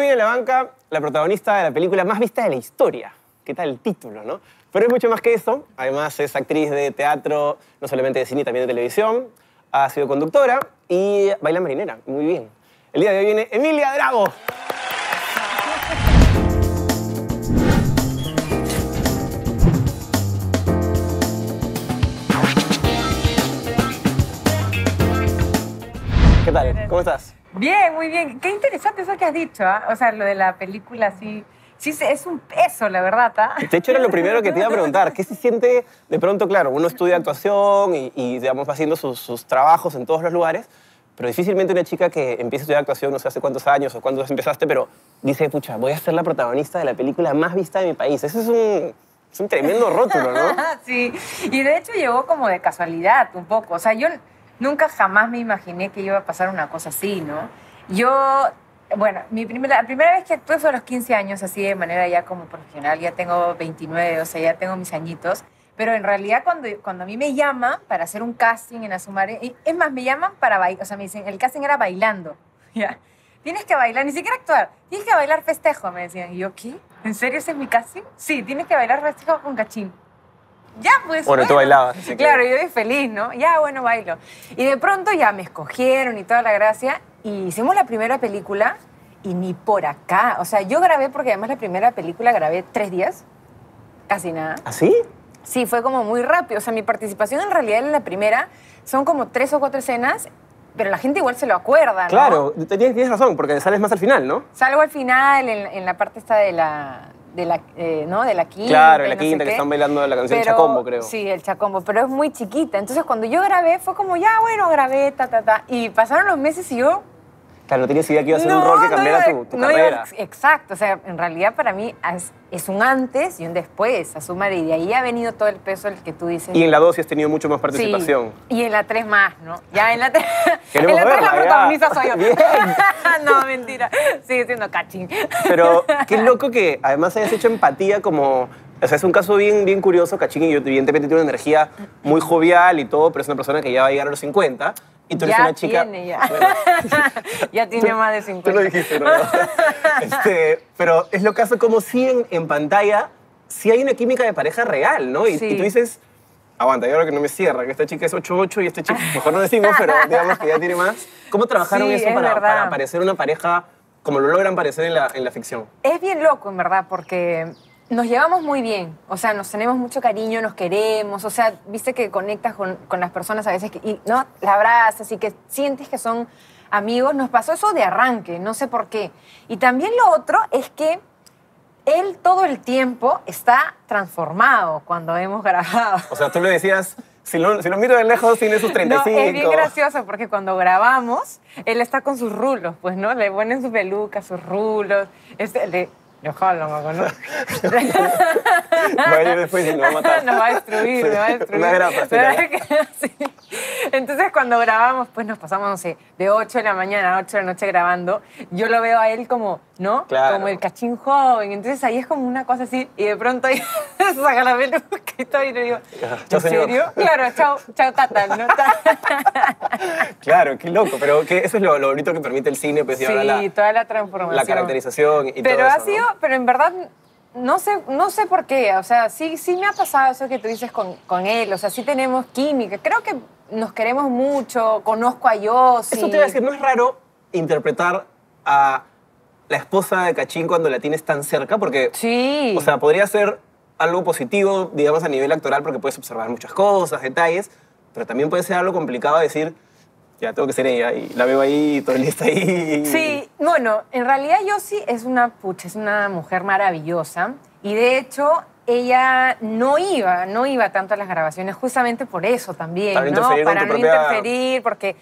Hoy viene a la banca la protagonista de la película más vista de la historia. ¿Qué tal el título, no? Pero es mucho más que eso. Además es actriz de teatro, no solamente de cine, también de televisión. Ha sido conductora y baila marinera. Muy bien. El día de hoy viene Emilia Drago. ¿Qué tal? ¿Cómo estás? Bien, muy bien. Qué interesante eso que has dicho, ¿ah? O sea, lo de la película, sí. Sí, es un peso, la verdad, ¿ah? De hecho, era lo primero que te iba a preguntar. ¿Qué se siente de pronto? Claro, uno estudia actuación y, y digamos, va haciendo sus, sus trabajos en todos los lugares, pero difícilmente una chica que empieza a estudiar actuación, no sé hace cuántos años o cuándo empezaste, pero dice, pucha, voy a ser la protagonista de la película más vista de mi país. Eso es un, es un tremendo rótulo, ¿no? sí, y de hecho llegó como de casualidad un poco. O sea, yo nunca jamás me imaginé que iba a pasar una cosa así, ¿no? Yo, bueno, mi primera, la primera vez que actué fue a los 15 años, así de manera ya como profesional, ya tengo 29, o sea, ya tengo mis añitos. Pero en realidad cuando, cuando a mí me llaman para hacer un casting en Asumare, es más, me llaman para bailar, o sea, me dicen, el casting era bailando, ¿ya? Tienes que bailar, ni siquiera actuar, tienes que bailar festejo, me decían. Y yo, ¿qué? ¿En serio ese es mi casting? Sí, tienes que bailar festejo con cachín. Ya, pues. Bueno, tú bailabas. así que- Claro, yo feliz, feliz, ¿no? Ya, bueno, bailo. Y de pronto ya me escogieron y toda la gracia. Y hicimos la primera película y ni por acá. O sea, yo grabé, porque además la primera película grabé tres días. Casi nada. ¿Así? Sí, fue como muy rápido. O sea, mi participación en realidad en la primera son como tres o cuatro escenas, pero la gente igual se lo acuerda, ¿no? Claro, tienes, tienes razón, porque sales más al final, ¿no? Salgo al final, en, en la parte esta de la, de la, eh, ¿no? de la quinta. Claro, y la no quinta que están bailando la canción Pero- Chacombo, creo. Sí, el Chacombo, pero es muy chiquita. Entonces, cuando yo grabé, fue como, ya, bueno, grabé, ta, ta, ta. Y pasaron los meses y yo... Claro, no tenías idea que iba a ser un rol que cambiara tu, tu no iba- carrera. exacto, o sea, en realidad para mí es, es un antes y un después, a sumar, y de ahí ha venido todo el peso el que tú dices. Y en la 2 sí has tenido mucho más Sí, participación. y en la 3 más, ¿no? Ya en la 3. en la 3 la ya. protagonista soy yo. Bien. no, mentira. Sigue siendo cachín. Pero qué loco que además hayas hecho empatía como... O sea, es un caso bien, bien curioso. Cachín y yo, evidentemente tiene una energía muy jovial y todo, pero es una persona que ya va a llegar a los 50. Y tú eres ya una chica... tiene, ya. Bueno, ya tiene más de Tú 50. lo dijiste, ¿no? Este, pero es lo caso como si en, en pantalla sí hay una química de pareja real, ¿no? Y, Sí. y tú dices, aguanta, yo creo que no me cierra, que esta chica es 8-8 y este chico, mejor no decimos, pero digamos que ya tiene más. ¿Cómo trabajaron Sí, eso es para, para parecer una pareja como lo logran parecer en la, en la ficción? Es bien loco, en verdad, porque nos llevamos muy bien. O sea, nos tenemos mucho cariño, nos queremos. O sea, viste que conectas con, con las personas a veces que, y no la abrazas y que sientes que son amigos. Nos pasó eso de arranque, no sé por qué. Y también lo otro es que él todo el tiempo está transformado cuando hemos grabado. O sea, tú le decías, si lo, si lo miro de lejos, tiene sus No, 35. es bien gracioso porque cuando grabamos, él está con sus rulos, pues, ¿no? Le ponen su peluca, sus rulos. Este, le, le jalan, ¿no? Va a venir después y nos va a matar. Nos va a destruir, nos va a destruir. Una grapa, Pero Entonces, cuando grabamos, pues nos pasamos, no sé, de 8 de la mañana a 8 de la noche grabando. Yo lo veo a él como, ¿no? Claro. Como el cachín joven. Entonces, ahí es como una cosa así. Y de pronto ahí saca la peluca y todo. Y le digo, ¿en serio? Claro, chao, chao, tata, ¿no? Claro, qué loco, pero que eso es lo, lo bonito que permite el cine, pues, y Sí, la, toda la transformación. la caracterización y pero todo eso, ha ¿no? sido, pero en verdad no sé, no sé por qué, o sea, sí, sí me ha pasado eso que tú dices con, con él, o sea, sí tenemos química, creo que nos queremos mucho, conozco a Yossi. Eso te iba a decir, ¿no es raro interpretar a la esposa de Cachín cuando la tienes tan cerca? Porque, Sí. o sea, podría ser algo positivo, digamos, a nivel actoral, porque puedes observar muchas cosas, detalles, pero también puede ser algo complicado decir, ya tengo que ser ella, y la veo ahí, y todo el día está ahí. Sí, bueno, en realidad Yossi es una pucha, es una mujer maravillosa y de hecho ella no iba, no iba tanto a las grabaciones justamente por eso también, Para no Para no propia- interferir, porque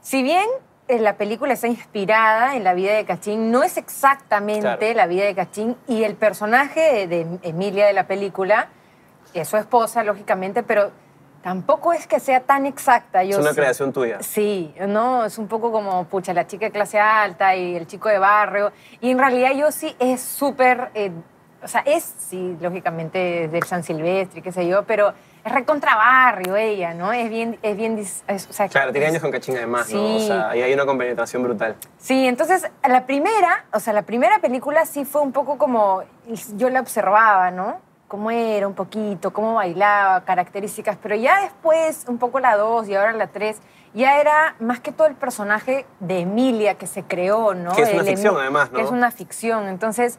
si bien eh, la película está inspirada en la vida de Cachín, no es exactamente Claro. la vida de Cachín y el personaje de, de Emilia de la película es su esposa, lógicamente, pero tampoco es que sea tan exacta. Es Yo una sí- creación tuya. Sí, no, es un poco como, pucha, la chica de clase alta y el chico de barrio. Y en realidad yo sí es súper, eh, o sea, es, sí, lógicamente, del San Silvestre, qué sé yo, pero es recontra barrio ella, ¿no? Es bien, es bien, es- o sea, Claro, tiene años con cachín además, ¿no? O Sí. sea, y hay una compenetración brutal. Sí, entonces la primera, o sea, la primera película sí fue un poco como yo la observaba, ¿no? Cómo era un poquito, cómo bailaba, características, pero ya después, un poco la dos y ahora la tres, ya era más que todo el personaje de Emilia que se creó, ¿no? Que es una El ficción, además, ¿no? Que es una ficción, entonces...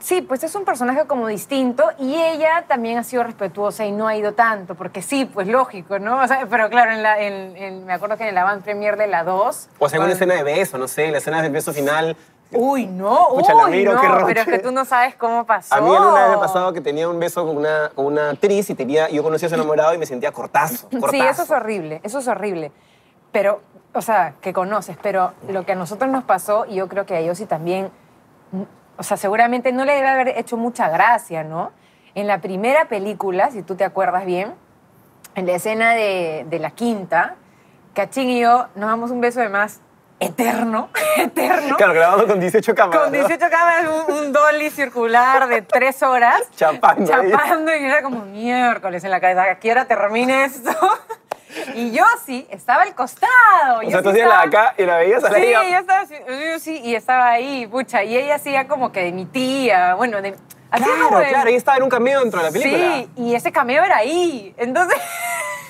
Sí, pues es un personaje como distinto y ella también ha sido respetuosa y no ha ido tanto, porque sí, pues lógico, ¿no? O sea, pero claro, en la, en- en- me acuerdo que en el avant premier de la 2... O sea, una cuando- escena de beso, no sé, la escena del beso final. Uy, no, Pucha, la uy, miro, no, qué pero es que tú no sabes cómo pasó. A mí alguna vez me ha pasado que tenía un beso con una, con una actriz y tenía, yo conocía a su enamorado y me sentía cortazo, cortazo. Sí, eso es horrible, eso es horrible. Pero, o sea, que conoces, pero lo que a nosotros nos pasó, y yo creo que a Yossi también, mm, o sea, seguramente no le debe haber hecho mucha gracia, ¿no? En la primera película, si tú te acuerdas bien, en la escena de, de la quinta, Cachín y yo nos damos un beso de más eterno, eterno. Claro, grabando con 18 cámaras. Con ¿no? 18 cámaras, un, un dolly circular de tres horas. Chapando ahí. Chapando y era como miércoles en la cabeza. ¿A qué hora termine esto? Y yo sí, estaba al costado. O yo sea, sí tú de estaba- acá y la veías a la Sí, ella. yo estaba, así, yo sí, y estaba ahí, pucha. Y ella hacía como que de mi tía, bueno, de... Claro, de- claro, ella estaba en un cameo dentro de la película. Sí, y ese cameo era ahí. Entonces...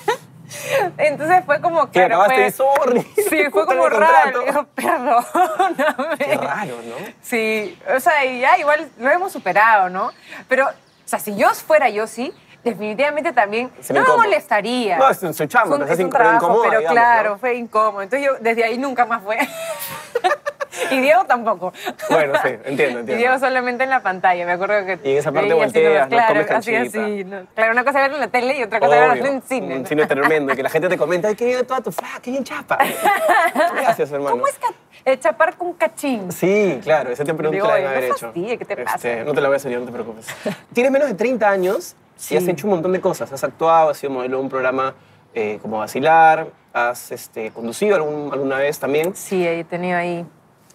Entonces fue como Que claro, acabaste fue-. Sí, fue como raro. digo, perdóname. Qué raro, ¿no? Sí, o sea, ya igual lo hemos superado, ¿no? Pero, o sea, si yo fuera yo sí, definitivamente también no me incómodo. molestaría. No, es su chamba, un- pero es es un in- pero trabajo, incomoda, pero digamos, claro, ¿no? fue incómodo. Entonces yo desde ahí nunca más fue. y Diego tampoco. Bueno, sí, entiendo, Y entiendo. Diego solamente en la pantalla, me acuerdo que... Y en esa parte veía así volteas, nomás, ¿no? Claro, Comes así, canchita. así. ¿no? Claro, una cosa es verlo en la tele y otra cosa es verlo Obvio, en cine. Un ¿no? cine tremendo y que la gente te comenta, ay, qué bien toda tu flaca, qué bien chapa. Gracias, hermano. ¿Cómo es ca- eh, chapar con cachín? Sí, claro, esa te pregunta Digo, la deben no haber hecho. ¿qué te pasa? Este, no te la voy a yo, no te preocupes. Tienes menos de 30 años Sí. y has hecho un montón de cosas. Has actuado, has sido modelo de un programa eh, como Vacilar, has este, conducido algún- alguna vez también. Sí, he tenido ahí...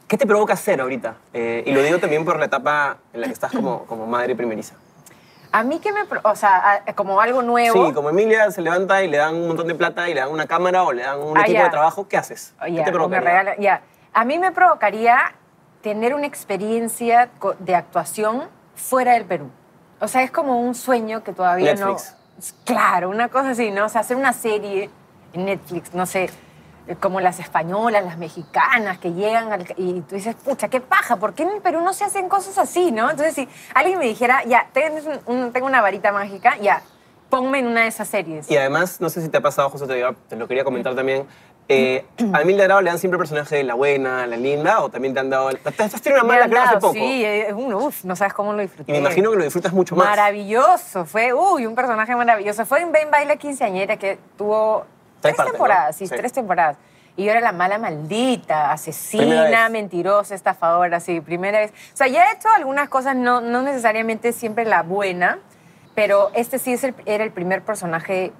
¿Qué te provoca hacer ahorita? Eh, y lo digo también por la etapa en la que estás como, como madre primeriza. A mí que me... O sea, como algo nuevo... Sí, como Emilia se levanta y le dan un montón de plata y le dan una cámara o le dan un Ah, equipo ya. de trabajo, ¿qué haces? Oh, ¿Qué ya, te provoca? ya. A mí me provocaría tener una experiencia de actuación fuera del Perú. O sea, es como un sueño que todavía Netflix. no... Claro, una cosa así, ¿no? O sea, hacer una serie en Netflix, no sé, eh, como las españolas, las mexicanas que llegan al- y tú dices, pucha, qué paja, ¿por qué en el Perú no se hacen cosas así, no? Entonces, si alguien me dijera, ya, un- tengo una varita mágica, ya, ponme en una de esas series. Y además, no sé si te ha pasado, José, te, iba- te lo quería comentar también. eh, a Emilia le dan siempre el personaje de la buena, la linda, o también te han dado. Te has tenido una mala creo hace poco. Sí, eh, uno, uf, no sabes cómo lo disfruté. Y me imagino que lo disfrutas mucho más. Maravilloso, fue, uy, un personaje maravilloso. Fue en Ben Baila Quinceañera que tuvo Tres partes, temporadas, ¿no? sí, Sí. tres temporadas. Y yo era la mala maldita, asesina, mentirosa, estafadora, sí, primera vez. O sea, ya he hecho algunas cosas, no, no necesariamente siempre la buena, pero este sí es el- era el primer personaje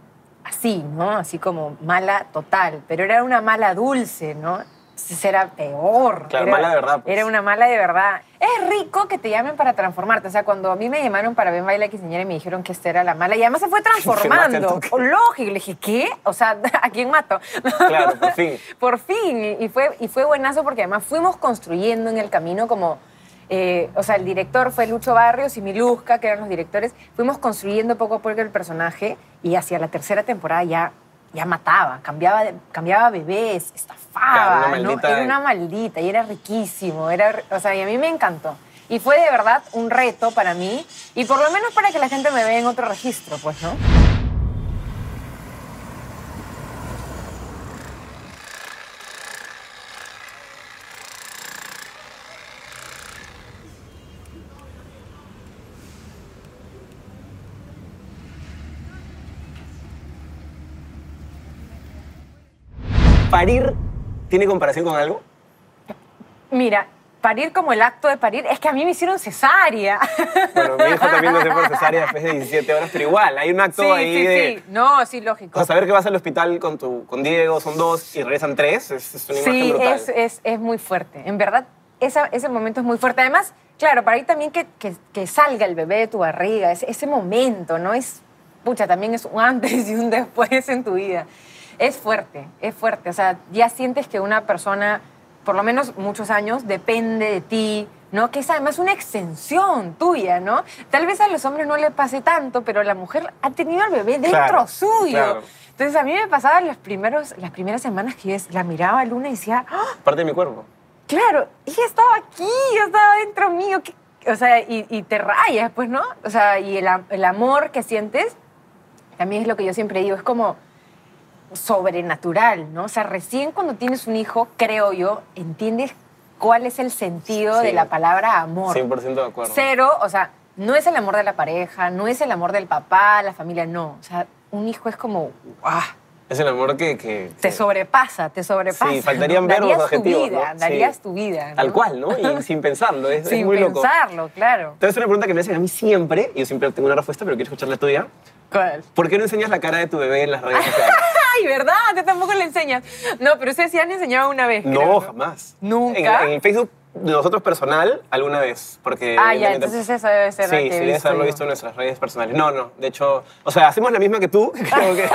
así, ¿no? Así como mala total, pero era una mala dulce, ¿no? Entonces era peor. Claro, era, mala de verdad, pues. Era una mala de verdad. Es rico que te llamen para transformarte. O sea, cuando a mí me llamaron para ver Baila Quinceañera y me dijeron que esta era la mala, y además se fue transformando. lógico. Le dije, ¿qué? O sea, ¿a quién mato? Claro, por fin. por fin. Y fue, y fue buenazo porque además fuimos construyendo en el camino como... eh, o sea, el director fue Lucho Barrios y Miluska, que eran los directores. Fuimos construyendo poco a poco el personaje y hacia la tercera temporada ya, ya mataba, cambiaba, de- cambiaba bebés, estafaba. Claro, una ¿no? Era una maldita y era riquísimo. Era, o sea, y a mí me encantó. Y fue de verdad un reto para mí y por lo menos para que la gente me vea en otro registro, pues, ¿no? ¿Parir tiene comparación con algo? Mira, parir como el acto de parir, es que a mí me hicieron cesárea. Bueno, mi hijo también nació por cesárea después de 17 horas, pero igual, hay un acto sí, ahí sí, de... sí. No, sí, lógico. O sea, saber que vas al hospital con, tu, con Diego, son dos, y regresan tres, es, es una imagen Sí, brutal. es, es, es muy fuerte. En verdad, esa- ese momento es muy fuerte. Además, claro, para ahí también que, que- que salga el bebé de tu barriga, ese, ese momento, ¿no? Es, pucha, también es un antes y un después en tu vida. Es fuerte, es fuerte. O sea, ya sientes que una persona, por lo menos muchos años, depende de ti, ¿no? Que es además una extensión tuya, ¿no? Tal vez a los hombres no le pase tanto, pero la mujer ha tenido al bebé dentro Claro, suyo. claro. Entonces a mí me pasaba los primeros, las primeras semanas que yo la miraba a Luna y decía, ¡Ah! Parte de mi cuerpo. claro, ella estaba aquí, yo estaba dentro mío. ¿qué-?". O sea, y, y te rayas, pues, ¿no? O sea, y el, el amor que sientes, también es lo que yo siempre digo, es como sobrenatural, ¿no? O sea, recién cuando tienes un hijo, creo yo, entiendes cuál es el sentido Sí. de la palabra amor. 100% de acuerdo. Cero, o sea, no es el amor de la pareja, no es el amor del papá, la familia, no. O sea, un hijo es como, ¡guau! Es el amor que... que- Te que- sobrepasa, te sobrepasa. Sí, faltarían ¿no? verbos, Darías adjetivos, tu vida, ¿no? darías Sí. tu vida. ¿no? Tal cual, ¿no? Y sin pensarlo, es, es Sin muy loco. pensarlo, claro. Entonces, una pregunta que me hacen a mí siempre, y yo siempre tengo una respuesta, pero quiero escuchar la tuya. ¿Cuál? ¿Por qué no enseñas la cara de tu bebé en las redes sociales? Ay, ¿verdad? Te tampoco le enseñas. No, pero ustedes sí han enseñado una vez. No, creo, jamás. ¿Nunca? En, en Facebook de nosotros personal, alguna vez. Porque Ah, ya, entonces eso debe ser Sí, sí, debes haberlo visto en nuestras redes personales. No, no, de hecho, o sea, hacemos la misma que tú, creo que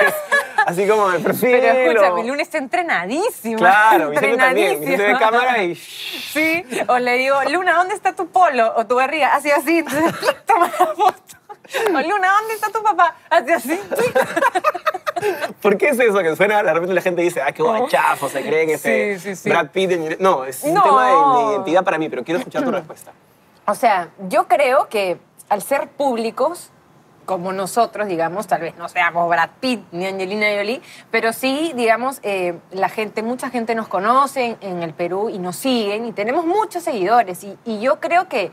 así como el perfil. Pero o- escúchame, Luna está entrenadísima. Claro, Vicente también, de cámara y... Sí, o le digo, Luna, ¿dónde está tu polo? O tu barriga, así, así. Toma la foto. O Luna, ¿dónde está tu papá? Así, así. ¿Por qué es eso? Que suena, de repente la gente dice, ah, qué guachafo, se creen ese Sí, sí, sí. Brad Pitt. en- No, es un tema de, de identidad para mí, pero quiero escuchar tu respuesta. O sea, yo creo que al ser públicos, como nosotros, digamos, tal vez no seamos Brad Pitt ni Angelina Jolie, pero sí, digamos, eh, la gente, mucha gente nos conoce en, en el Perú y nos siguen y tenemos muchos seguidores. Y, y yo creo que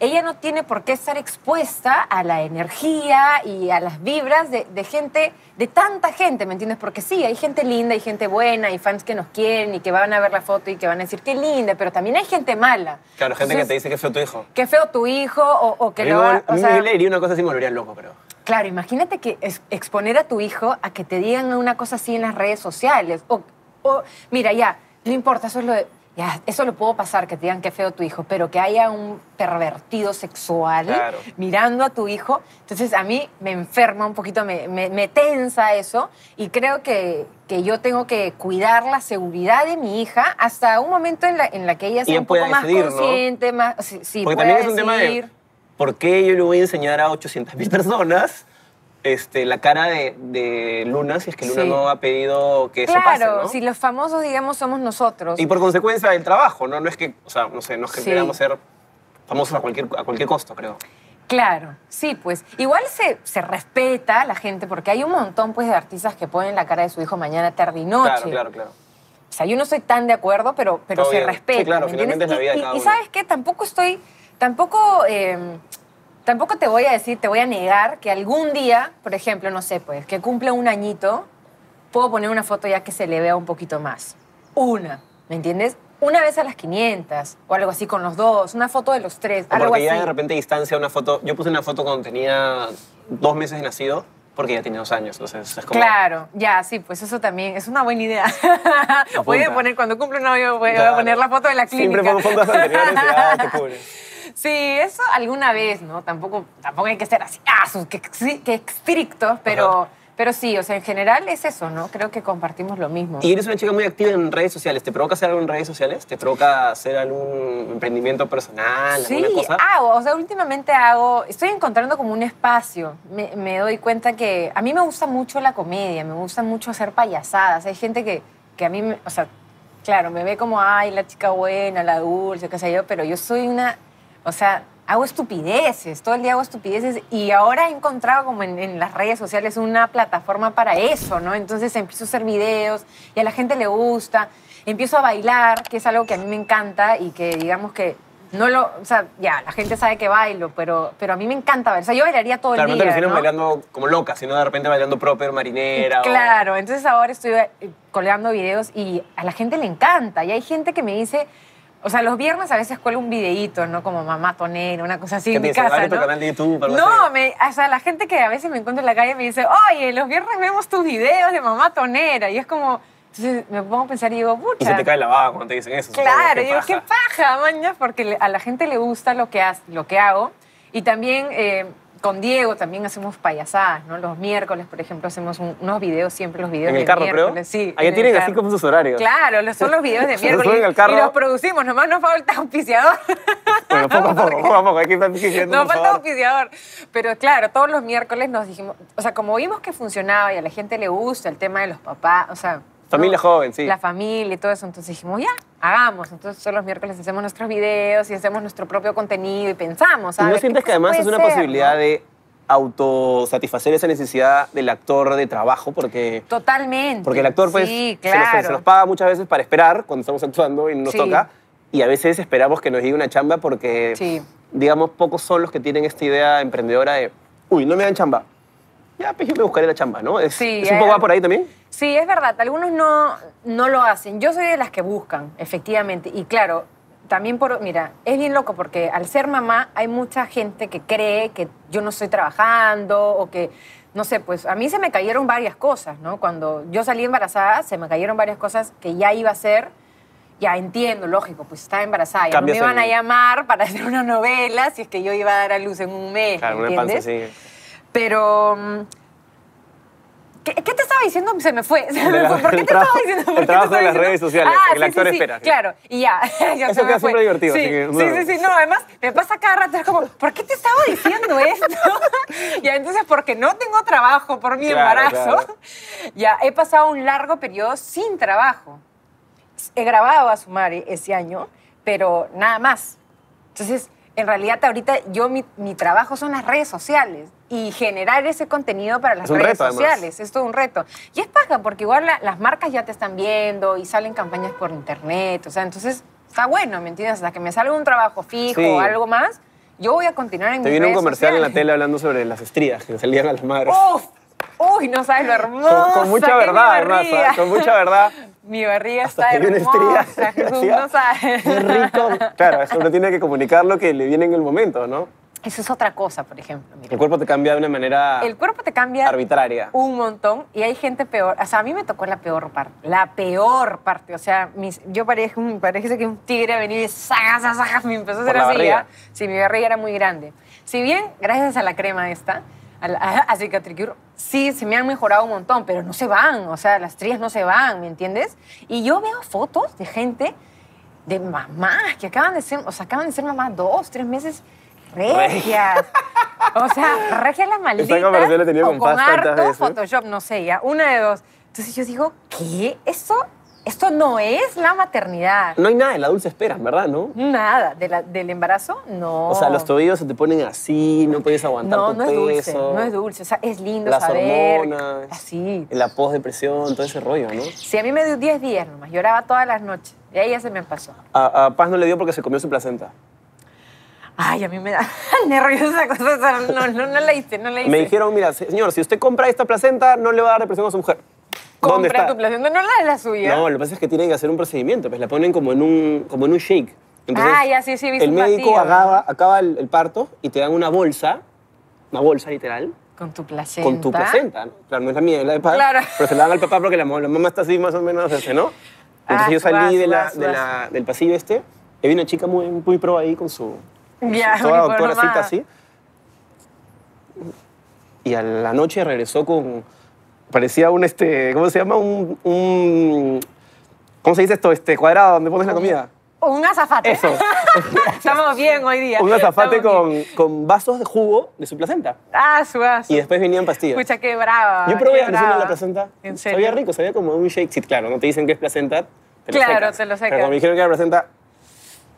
ella no tiene por qué estar expuesta a la energía y a las vibras de, de gente, de tanta gente, ¿me entiendes? Porque sí, hay gente linda, hay gente buena, hay fans que nos quieren y que van a ver la foto y que van a decir qué linda, pero también hay gente mala. Claro, gente que te dice que fue tu hijo. qué feo tu hijo o, o que A mí lo me- va- o mí sea, me leería una cosa así me volvería loco, pero... Claro, imagínate que es- exponer a tu hijo a que te digan una cosa así en las redes sociales. O, o, mira, ya, no importa, eso es lo de- ya, eso lo puedo pasar, que te digan qué feo tu hijo, pero que haya un pervertido sexual Claro. mirando a tu hijo. Entonces a mí me enferma un poquito, me, me- me tensa eso y creo que, que yo tengo que cuidar la seguridad de mi hija hasta un momento en la, en la que ella sea ella un poco más decidir, ¿no? consciente, más... Sí, sí, Porque también es un tema de por qué yo le voy a enseñar a 800 mil personas este, la cara de, de Luna si es que Luna Sí. no ha pedido que eso Claro, pase, ¿no? si los famosos, digamos, somos nosotros. Y por consecuencia del trabajo, ¿no? No es que, o sea, no sé, no es que Sí. queramos ser famosos a cualquier, a cualquier costo, creo. Claro, sí, pues. Igual se, se respeta a la gente porque hay un montón pues, de artistas que ponen la cara de su hijo mañana, tarde y noche. Claro, claro, claro. O sea, yo no estoy tan de acuerdo, pero, pero Todo se bien. respeta. Sí, claro, ¿me finalmente es la vida de Y- cada y, y uno. ¿sabes qué? Tampoco estoy, tampoco, eh, tampoco te voy a decir, te voy a negar que algún día, por ejemplo, no sé, pues, que cumple un añito, puedo poner una foto ya que se le vea un poquito más. Una, ¿me entiendes? Una vez a las 500 o algo así con los dos, una foto de los tres, O algo porque así. ya de repente distancia una foto. Yo puse una foto cuando tenía dos meses de nacido, porque ya tenía dos años. Entonces es como. Claro, ya, sí, pues eso también es una buena idea. voy a poner, cuando cumple un año, voy a Claro. poner la foto de la clínica. Siempre pongo fotos anteriores y ya te cubres. Sí, eso alguna vez, ¿no? Tampoco, tampoco hay que ser así, ah, que, que, estrictos, pero, pero sí, o sea, en general es eso, ¿no? Creo que compartimos lo mismo. Y eres una chica muy activa en redes sociales. ¿Te provoca hacer algo en redes sociales? ¿Te provoca hacer algún emprendimiento personal, Sí, alguna cosa? hago, o sea, últimamente hago, estoy encontrando como un espacio. Me, me doy cuenta que a mí me gusta mucho la comedia, me gusta mucho hacer payasadas. Hay gente que, que a mí, o sea, claro, me ve como, ay, la chica buena, la dulce, qué sé yo, pero yo soy una, o sea, hago estupideces, todo el día hago estupideces y ahora he encontrado como en, en las redes sociales una plataforma para eso, ¿no? Entonces empiezo a hacer videos y a la gente le gusta, empiezo a bailar, que es algo que a mí me encanta y que digamos que no lo, o sea, ya, la gente sabe que bailo, pero, pero a mí me encanta bailar, o sea, yo bailaría todo Claro, el no día, te refieres ¿no? bailando como loca, sino de repente bailando proper, marinera. o- Claro, entonces ahora estoy eh, colgando videos y a la gente le encanta. Y hay gente que me dice, o sea, los viernes a veces cuelo un videíto, ¿no? Como mamá tonera, una cosa así ¿Qué en mi casa, Dale tu ¿no? canal de YouTube, algo No, así. me, o sea, la gente que a veces me encuentro en la calle me dice, oye, los viernes vemos tus videos de mamá tonera. Y es como, Entonces me pongo a pensar y digo, pucha. Y se te cae la baba cuando te dicen eso. Claro, qué digo, qué paja, maña, porque a la gente le gusta lo que, haz- lo que hago. Y también eh, con Diego también hacemos payasadas, ¿no? Los miércoles, por ejemplo, hacemos un- unos videos, siempre los videos En el de carro, creo. Sí, Allá tienen así como sus horarios. Claro, los- son los videos de los miércoles. al carro. Y los producimos, nomás nos falta auspiciador. Bueno, poco a poco, poco a poco. Hay que ir diciendo, Nos falta auspiciador. Pero claro, todos los miércoles nos dijimos, o sea, como vimos que funcionaba y a la gente le gusta el tema de los papás, o sea... Familia joven, sí. La familia y todo eso, entonces dijimos, ya, hagamos. Entonces todos los miércoles hacemos nuestros videos y hacemos nuestro propio contenido y pensamos, ¿Y no ¿sabes? sientes que además es una posibilidad de autosatisfacer esa necesidad del actor de trabajo? Porque, Totalmente. porque el actor pues, Sí, se, nos, claro. se nos paga muchas veces para esperar cuando estamos actuando y no nos Sí. toca. Y a veces esperamos que nos llegue una chamba porque, Sí. digamos, pocos son los que tienen esta idea emprendedora de, uy, no me dan chamba. Ya, pues yo me buscaré la chamba, ¿no? Es, Sí, es un poco va algo- por ahí también. Sí, es verdad. Algunos no, no lo hacen. Yo soy de las que buscan, efectivamente. Y claro, también por, mira, es bien loco porque al ser mamá hay mucha gente que cree que yo no estoy trabajando o que, no sé, pues a mí se me cayeron varias cosas, ¿no? Cuando yo salí embarazada, se me cayeron varias cosas que ya iba a hacer. Ya entiendo, lógico, pues estaba embarazada. Ya no me iban a llamar para hacer una novela si es que yo iba a dar a luz en un mes. Claro, ¿me una panza entiendes? Pero. mm, ¿Qué, qué te estaba diciendo? Se me fue. Se De me la- fue. ¿Por qué te estaba diciendo? el ¿Por qué te trabajo de las diciendo? redes sociales, Ah, el sí, actor sí, sí, espera. Claro, y ya. ya Eso se me queda fue. siempre divertido, Sí, que, sí, sí, sí. No, además, me pasa cada rato. Es como, ¿por qué te estaba diciendo esto? ya, entonces, porque no tengo trabajo por mi Claro, embarazo. claro. Ya, he pasado un largo periodo sin trabajo. He grabado a Sumare ese año, pero nada más. Entonces, en realidad ahorita yo mi, mi trabajo son las redes sociales y generar ese contenido para las redes reto, además. sociales. Es todo un reto. Y es paja, porque igual la- las marcas ya te están viendo y salen campañas por internet. O sea, entonces está bueno, ¿me entiendes? Hasta que me salga un trabajo fijo Sí. o algo más, yo voy a continuar en Te mis viene un comercial en la sociales. tele hablando sobre las estrías que salían a las madres. ¡Uf! Uy, no sabes lo hermoso. con, con mucha verdad, ¿ah? con mucha verdad. Mi barriga Hasta está viene hermosa. estría. Jesús, no sabes. Qué rico. Claro, eso uno tiene que comunicar lo que le viene en el momento, ¿no? Eso es otra cosa, por ejemplo. mira. El cuerpo te cambia de una manera El cuerpo te cambia arbitraria. un montón y hay gente peor. O sea, a mí me tocó la peor parte. La peor parte. O sea, mis- yo parece que un tigre venía y saca, saca, saca, me empezó a hacer así. Sí, mi barriga era muy grande. Si bien, gracias a la crema esta, a, la- a Cicatricure, sí, se me han mejorado un montón, pero no se van. O sea, las trías no se van, ¿me entiendes? Y yo veo fotos de gente, de mamás que acaban de ser, o sea, acaban de ser mamás dos, tres meses regias. O sea, regias las malditas. conversación la o con con harto veces. Photoshop, no sé, ya, una de dos. Entonces yo digo, ¿qué? ¿Eso? Esto no es la maternidad. No hay nada, la dulce espera, ¿verdad? ¿No? Nada. ¿De la- ¿Del embarazo? No. O sea, los tobillos se te ponen así, no puedes aguantar No, tu no es dulce, no es dulce. O sea, es lindo Las saber. hormonas. Así. La posdepresión, todo ese rollo, ¿no? Si a mí me dio 10 días nomás, lloraba todas las noches. Y ahí ya se me pasó. A, a Paz no le dio porque se comió su placenta. Ay, a mí me da nervios esa cosa. No, no, no la hice, no la hice. Me dijeron, mira, señor, si usted compra esta placenta, no le va a dar depresión a su mujer. ¿Dónde Compra está? tu placenta, no la de la suya. No, lo que pasa es que tienen que hacer un procedimiento, pues la ponen como en un, como en un shake. Ah, ya, sí, sí, he visto El un médico batido, acaba, acaba el, el parto y te dan una bolsa, una bolsa literal, Con tu placenta. con tu placenta. ¿no? Claro, no es la mía, es la de papá. Claro. Pero se la dan al papá porque la, mamá- la mamá está así más o menos, ese, ¿no? Entonces Ah, yo salí suaz, de la- suaz, de la- del pasillo este y vi una chica muy, muy pro ahí con su... Ya, toda uniformada. doctoracita así. Y a la noche regresó con... Parecía un, este, ¿cómo se llama? Un, un- ¿Cómo se dice esto? Este cuadrado donde pones la comida. Un azafate. Eso. Estamos bien hoy día. Un azafate con, con vasos de jugo de su placenta. Ah, su aso. Y después venían pastillas. Escucha, qué brava. Yo probé a la placenta. ¿En serio? Sabía rico, sabía como un shake. Sí, claro, no te dicen que es placenta. Te lo Claro, secas. te lo Pero secas. cuando me dijeron que era placenta,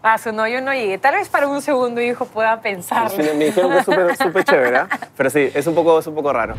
Ah, su no, yo no llegué. Tal vez para un segundo, hijo, pueda pensar. sí, me dijeron que es súper chévere, ¿ah? Pero sí, es un poco, es un poco raro.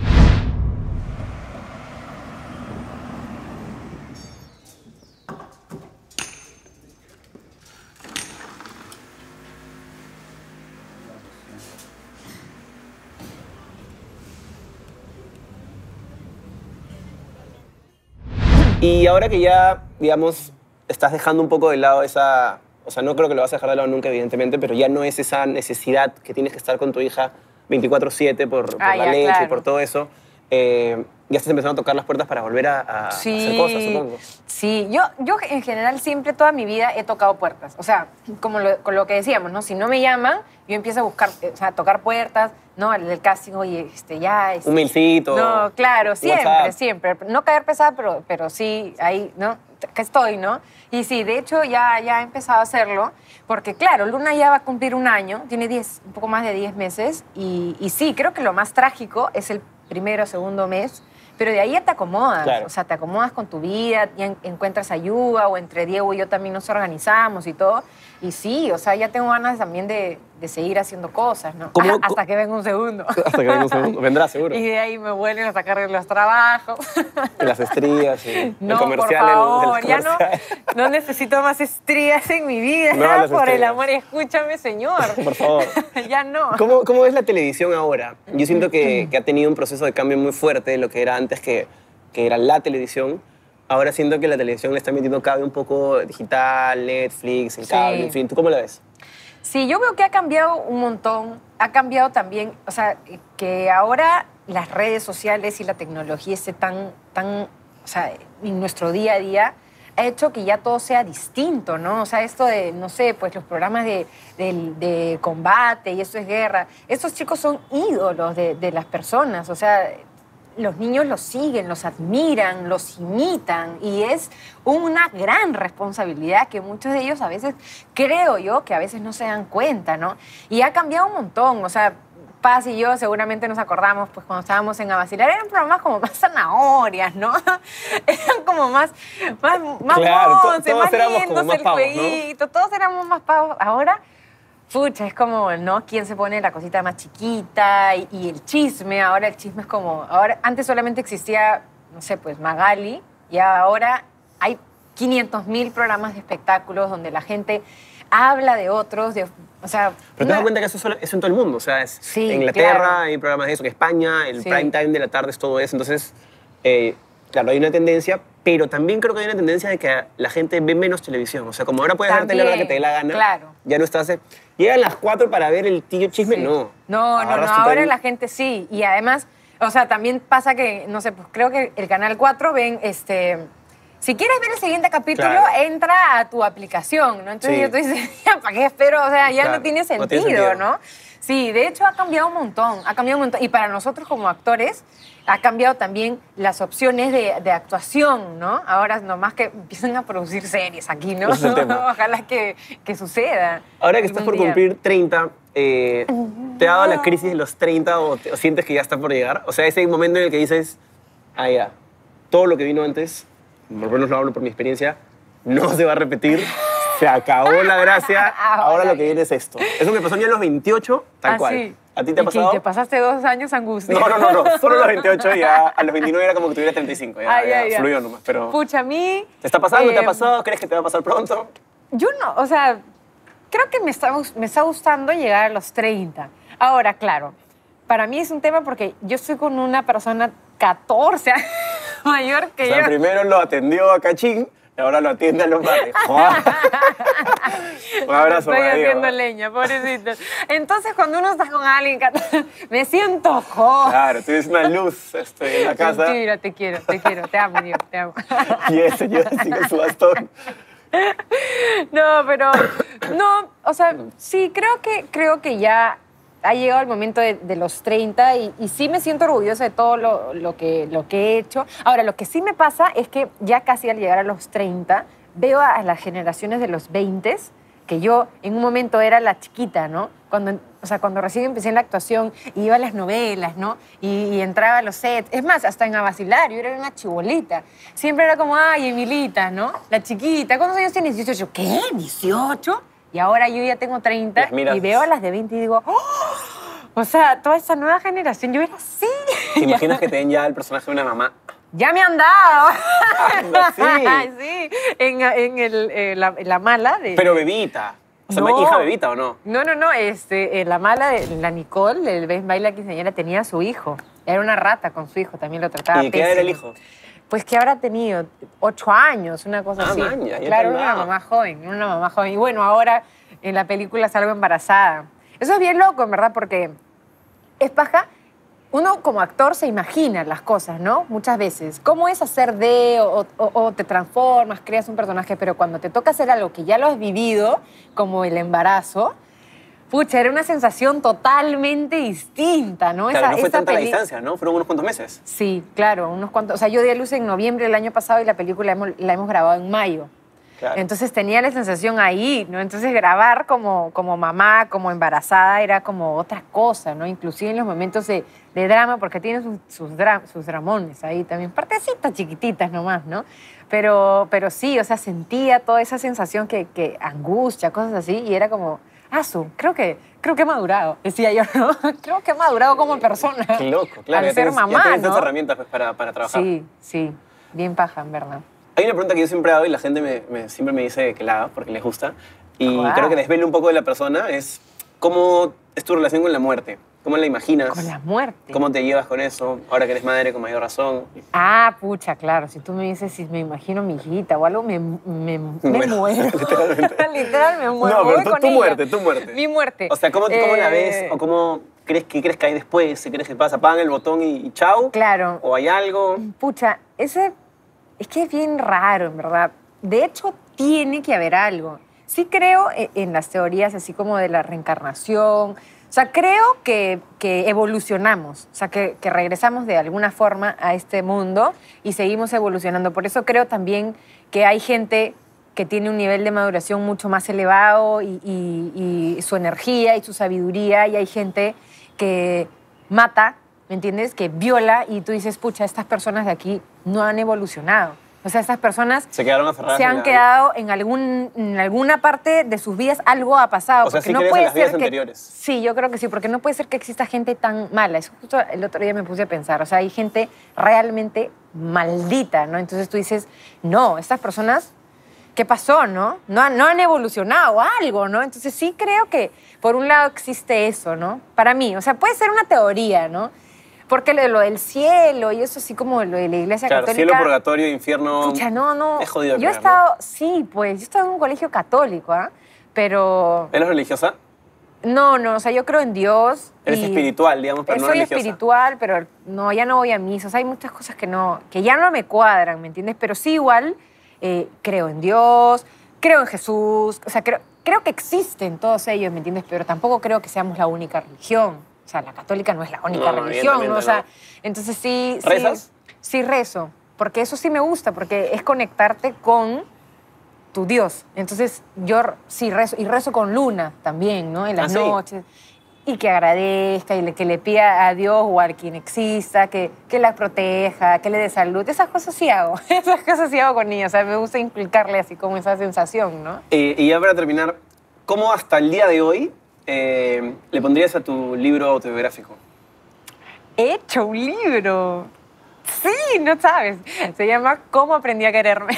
Y ahora que ya, digamos, estás dejando un poco de lado esa... O sea, no creo que lo vas a dejar de lado nunca, evidentemente, pero ya no es esa necesidad que tienes que estar con tu hija 24/7 por, por Ah, la ya, leche y claro. por todo eso. Eh, ya estás empezando a tocar las puertas para volver a, a hacer cosas, supongo. Sí, yo, yo en general siempre toda mi vida he tocado puertas. O sea, como lo, con lo que decíamos, ¿no? Si no me llaman, yo empiezo a buscar, o sea, a tocar puertas, ¿no? El del casting, oye, este, ya... Este, Un milcito. No, claro, siempre, WhatsApp. siempre. No caer pesada, pero, pero sí, ahí, ¿no? Que estoy, ¿no? Y sí, de hecho ya, ya he empezado a hacerlo, porque claro, Luna ya va a cumplir un año, tiene 10, un poco más de 10 meses, y, y sí, creo que lo más trágico es el primero o segundo mes, pero de ahí ya te acomodas, Claro. o sea, te acomodas con tu vida, ya en- encuentras ayuda, o entre Diego y yo también nos organizamos y todo, y sí, o sea, ya tengo ganas también de, de seguir haciendo cosas, ¿no? ¿Cómo- Hasta que venga un segundo. Hasta que venga un segundo. Vendrá, seguro. Y de ahí me vuelven a sacar los trabajos. Y las estrías, y No, el comercial. por el- el favor, ya no, no necesito más estrías en mi vida. No, por el amor, escúchame, señor. Por favor. ya no. ¿Cómo, ¿Cómo es la televisión ahora? Yo siento que, que ha tenido un proceso de cambio muy fuerte de lo que era antes, que, que era la televisión. Ahora siento que la televisión le está metiendo cable un poco digital, Netflix, el Sí. cable, en fin. ¿Tú cómo la ves? Sí, yo veo que ha cambiado un montón. Ha cambiado también, o sea, que ahora las redes sociales y la tecnología esté tan, tan, o sea, en nuestro día a día, ha hecho que ya todo sea distinto, ¿no? O sea, esto de, no sé, pues los programas de, de combate y esto es guerra, estos chicos son ídolos de, de las personas, o sea, los niños los siguen, los admiran, los imitan y es una gran responsabilidad que muchos de ellos a veces, creo yo, que a veces no se dan cuenta, ¿no? Y ha cambiado un montón, o sea, Paz y yo seguramente nos acordamos, pues cuando estábamos en Abacilar, eran programas como más zanahorias, ¿no? eran como más, más, más Claro, todos más éramos como lindos, más el pavos, ¿no? jueguito, todos éramos más pavos. Ahora Pucha, es como, ¿no? ¿Quién se pone la cosita más chiquita? Y, y el chisme, ahora el chisme es como, ahora, antes solamente existía, no sé, pues Magali, y ahora hay 500 mil programas de espectáculos donde la gente habla de otros, de, o sea... Pero te das cuenta que eso, solo- eso en todo el mundo. O sea, es Sí, Inglaterra claro. hay programas de eso, que España, el Sí. prime time de la tarde es todo eso. Entonces, eh, claro, hay una tendencia, pero también creo que hay una tendencia de que la gente ve menos televisión. O sea, como ahora puedes ver tele la hora que te dé la gana, También, claro. ya no estás... Llegan las 4 para ver el tío chisme, Sí. no. No, no, no, ahora la gente sí. Y además, o sea, también pasa que, no sé, pues creo que el Canal 4 ven, este... Si quieres ver el siguiente capítulo, Claro. entra a tu aplicación, ¿no? Entonces Sí. yo tú dices, ¿para qué espero? O sea, ya Claro, no tiene no sentido, tiene sentido. ¿no? Sí, de hecho ha cambiado un montón, ha cambiado un montón. Y para nosotros como actores, ha cambiado también las opciones de, de actuación, ¿no? Ahora nomás que empiezan a producir series aquí, ¿no? Es. Ojalá que, que suceda. Ahora que estás por día. cumplir 30, eh, ¿te ha dado la crisis de los 30 o, te- o sientes que ya está por llegar? O sea, ese momento en el que dices, ah, ya, todo lo que vino antes, por lo menos lo hablo por mi experiencia, no se va a repetir, se acabó la gracia, ahora Ahora lo que viene es esto. Eso me pasó ya a los 28, tal Ah, cual. sí. ¿A ti te ha ¿Y qué, pasado? ¿Te pasaste dos años angustia? No, no, no, no, solo a los 28 y ya a los 29 era como que tuviera 35, ya, Ay, ya, ay, fluyó nomás, pero... Pucha, a mí... ¿Te está pasando? ¿Te ha eh, pasado? ¿Crees que te va a pasar pronto? Yo no, o sea, creo que me está, me está gustando llegar a los 30. Ahora, claro, para mí es un tema porque yo estoy con una persona 14 años mayor que O sea, yo. primero lo atendió a Cachín ahora lo atiende a los padres. Un abrazo Estoy para haciendo leña, pobrecito. Entonces, cuando uno está con alguien, 14, me siento joven. Claro, tienes una luz este, en la casa Mentira, te quiero, te quiero, te amo, Dios, te amo. y el señor con su bastón. No, pero no, o sea, sí, creo que, creo que ya ha llegado el momento de, de los 30 y, sí me siento orgullosa de todo lo, que, he hecho. Ahora, lo que sí me pasa es que ya casi al llegar a los 30 veo a, las generaciones de los 20 que yo en un momento era la chiquita, ¿no? Cuando, o sea, cuando recién empecé en la actuación, iba a las novelas, ¿no? Y, entraba a los sets. Es más, hasta en Abacilar, yo era una chibolita. Siempre era como, ay, Emilita, ¿no? La chiquita. ¿Cuántos años tienes? 18. ¿Qué? ¿18? Y ahora yo ya tengo 30 Las miras. y veo a las de 20 y digo, ¡oh! O sea, toda esa nueva generación, yo era así. ¿Te imaginas que te den ya el personaje de una mamá? Ya me han dado. Sí. sí, en, en el, eh, la, la mala de... Pero bebita. O sea, No. hija bebita o no? No, no, no, este, eh, la mala de la Nicole, el Ben Baila Quinceañera, tenía a su hijo. Era una rata con su hijo, también lo trataba ¿Y qué era el hijo? Pues que habrá tenido ocho años, una cosa Ah, así. claro, era una mamá joven, una mamá joven. Y bueno, ahora en la película salgo embarazada. Eso es bien loco, en verdad, porque es paja uno como actor se imagina las cosas, ¿no? Muchas veces. ¿Cómo es hacer de o, o- o te transformas, creas un personaje, pero cuando te toca hacer algo que ya lo has vivido, como el embarazo, pucha, era una sensación totalmente distinta, ¿no? Claro, no fue esa tanta la distancia, ¿no? Fueron unos cuantos meses. Sí, claro, unos cuantos. O sea, yo di a luz en noviembre del año pasado y la película hemos- la hemos grabado en mayo. Claro. Entonces tenía la sensación ahí, ¿no? Entonces grabar como, como mamá, como embarazada, era como otra cosa, ¿no? Inclusive en los momentos de, de drama, porque tiene sus, sus, dra- sus dramones ahí también, partecitas chiquititas nomás, ¿no? Pero, pero sí, o sea, sentía toda esa sensación que, que angustia, cosas así, y era como, ah, su, creo que, creo que he madurado, decía yo, ¿no? creo que he madurado como persona. Qué loco, claro. Al ya ser tienes, ya mamá, tienes ¿no? esas herramientas pues, para, para trabajar. Sí, sí, bien paja, en verdad. Hay una pregunta que yo siempre hago y la gente me, me- siempre me dice que la haga porque les gusta. Y Guau. creo que desvela un poco de la persona. Es cómo es tu relación con la muerte. ¿Cómo la imaginas? Con la muerte. ¿Cómo te llevas con eso? Ahora que eres madre, con mayor razón. Ah, pucha, claro. Si tú me dices si me imagino mi hijita o algo, me, me, me Bueno, muero. literalmente. Literal, me muero. No, pero tu ella. muerte, tu muerte. Mi muerte. O sea, ¿cómo, cómo la ves? Eh, ¿O cómo crees que, crees que hay después? ¿Si crees que pasa? ¿Apagan el botón y, y chau? Claro. ¿O hay algo? Pucha, ese es que es bien raro, en verdad. De hecho, tiene que haber algo. Sí creo e- en las teorías así como de la reencarnación. O sea, creo que, que evolucionamos, o sea, que, regresamos de alguna forma a este mundo y seguimos evolucionando. Por eso creo también que hay gente que tiene un nivel de maduración mucho más elevado y- y su energía y su sabiduría, y hay gente que mata, ¿me entiendes? Que viola y tú dices, pucha, estas personas de aquí no han evolucionado. O sea, estas personas Se quedaron aferradas. se han quedado en, algún, en alguna parte de sus vidas, algo ha pasado. O sea, porque sí no crees en puede vidas ser que, anteriores. Sí, yo creo que sí, porque no puede ser que exista gente tan mala. Eso justo el otro día me puse a pensar. O sea, hay gente realmente maldita, ¿no? Entonces tú dices, no, estas personas, ¿qué pasó, no? No, han- no han evolucionado algo, ¿no? Entonces sí creo que por un lado existe eso, ¿no? Para mí, o sea, puede ser una teoría, ¿no? Porque lo, de lo del cielo y eso así como lo de la iglesia Claro, católica... cielo, purgatorio, infierno. Pucha, no, no. Es jodido Yo he ¿no? estado, sí, pues, yo he estado en un colegio católico, ¿ah? Pero ¿Eres religiosa? no, no, o sea, yo creo en Dios. Eres y- espiritual, digamos, pero no soy religiosa. espiritual, pero no, ya no voy a misa. O sea, hay muchas cosas que, no, que ya no me cuadran, ¿me entiendes? Pero sí igual eh, creo en Dios, creo en Jesús, o sea, creo, creo que existen todos ellos, ¿me entiendes? Pero tampoco creo que seamos la única religión. O sea, la católica no es la única No, religión, ¿no? O sea, entonces sí... ¿Rezas? Sí, rezo, porque eso sí me gusta, porque es conectarte con tu Dios. Entonces yo sí rezo, y rezo con luna también, ¿no? En las ¿Ah, sí? noches. Y que agradezca y le- que le pida a Dios o a quien exista, que, que la proteja, que le dé salud. Esas cosas sí hago. Esas cosas sí hago con niños. O sea, me gusta inculcarle así como esa sensación, ¿no? Eh, y ya para terminar, ¿cómo hasta el día de hoy eh, le pondrías a tu libro autobiográfico? He hecho un libro. Sí, no sabes. Se llama ¿Cómo aprendí a quererme?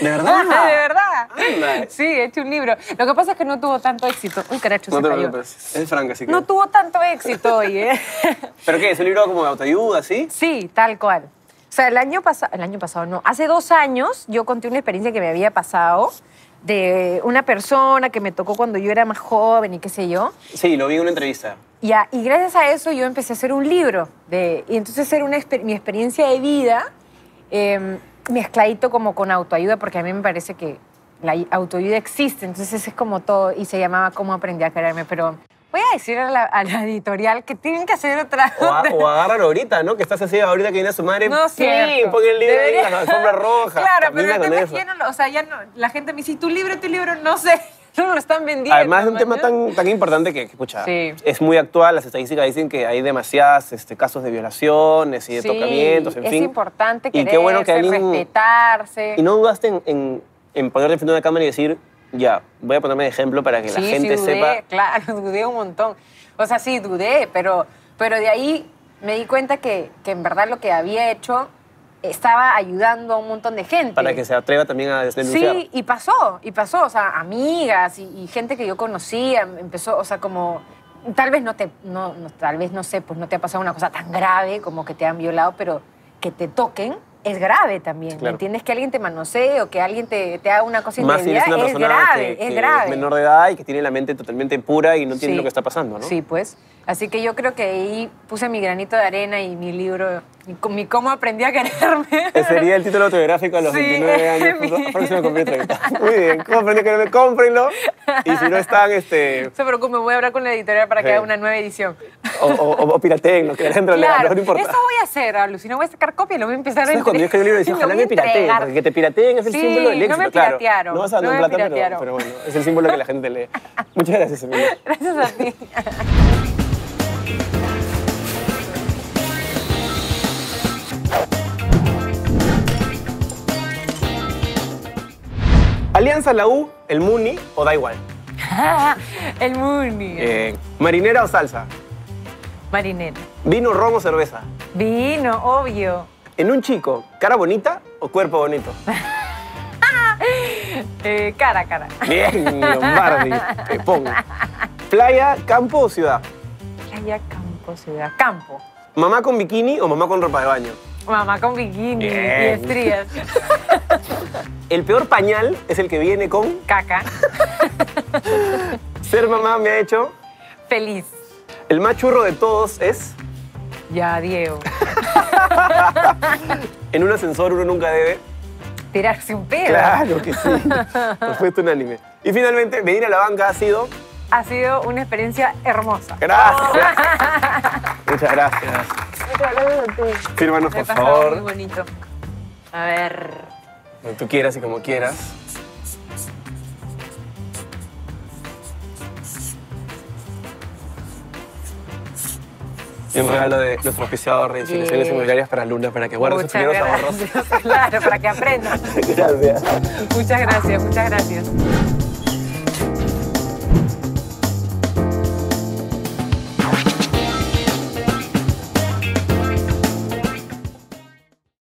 ¿De verdad? de verdad. Anda. Sí, he hecho un libro. Lo que pasa es que no tuvo tanto éxito. Uy, caracho, No se te cayó. preocupes, es franca, así que... No tuvo tanto éxito, oye. ¿Pero qué? ¿Es un libro como de autoayuda, sí? Sí, tal cual. O sea, el año pasado, el año pasado no, hace dos años yo conté una experiencia que me había pasado de una persona que me tocó cuando yo era más joven y qué sé yo. Sí, lo vi en una entrevista. Y gracias a eso yo empecé a hacer un libro. De, y entonces era una, mi experiencia de vida eh, mezcladito como con autoayuda, porque a mí me parece que la autoayuda existe. Entonces ese es como todo. Y se llamaba Cómo aprendí a quererme. Pero voy a decir a la, a la editorial que tienen que hacer otra. O, a- o agárralo ahorita, ¿no? Que estás así ahorita que viene su madre. No es cierto. Pon el libro ahí la alfombra roja. Claro, pero el tema es que ya no o sea, ya no, la gente me dice, tu libro, tu libro, no sé, no lo están vendiendo. Además, es un tema tan, tan importante que, que, pucha, Sí. es muy actual. Las estadísticas dicen que hay demasiados este, casos de violaciones y de Sí, tocamientos, en es fin. importante Y qué bueno que quererse, alguien- respetarse. Y no dudaste en, en, en ponerte frente a una cámara y decir, ya, voy a ponerme de ejemplo para que la gente sí, dudé, sepa. claro, dudé un montón. O sea, sí, dudé, pero, pero de ahí me di cuenta que, que en verdad lo que había hecho estaba ayudando a un montón de gente. Para que se atreva también a denunciar. Sí, y pasó, y pasó, o sea, amigas y, y gente que yo conocía, empezó, o sea, como, tal vez no te, no, no, tal vez no sé, pues no te ha pasado una cosa tan grave como que te han violado, pero que te toquen, es grave también. ¿Me Claro. entiendes? Que alguien te manosee o que alguien te, te haga una cosa Más si eres una es persona grave, que, es que grave. menor de edad y que tiene la mente totalmente pura y no entiende Sí. lo que está pasando, ¿no? Sí, pues. Así que yo creo que ahí puse mi granito de arena y mi libro, mi, cómo aprendí a quererme. Ese sería el título autobiográfico a los Sí, 29 años. mi- próximo completo. Muy bien. ¿Cómo aprendí a quererme? Cómprenlo. Y si no están, este... No se preocupe, voy a hablar con la editorial para que Sí. haga una nueva edición. O, o, o pirateen, que dentro Claro, no importa. eso voy a hacer, Alucina. Voy a sacar copia y lo voy a empezar a ¿Sabes cuando yo escribí el libro lo ojalá me pirateen? Porque que te pirateen es el Sí, símbolo del no éxito, me claro. piratearon, No vas a dar no plata, pero, pero bueno, es el símbolo que la gente lee. Muchas gracias, Emilia. Gracias a ti. Alianza la U, el Muni o da igual. El Muni. Eh, marinera o salsa. Marinera. Vino, ron o cerveza. Vino, obvio. En un chico, cara bonita o cuerpo bonito. Eh, cara, cara. Bien, Lombardi. Te pongo. Playa, campo o ciudad. Playa, campo, ciudad. Campo. Mamá con bikini o mamá con ropa de baño. Mamá con bikini Bien. y estrías. El peor pañal es el que viene con Caca. ser mamá me ha hecho. Feliz. El más churro de todos es Ya, Diego. en un ascensor uno nunca debe. Tirarse un pedo. Claro que sí. Respuesta unánime. Y finalmente, venir a la banca ha sido. Ha sido una experiencia hermosa. Gracias. Muchas gracias. Muchas gracias a ti. Fírmanos, por pasado muy favor. bonito. A ver. Como tú quieras y como quieras. Y un regalo de nuestro auspiciador de instituciones inmobiliarias para Luna, para que guarde sus Muchas primeros ahorros. Claro, para que aprendan. Gracias. Muchas gracias, muchas gracias.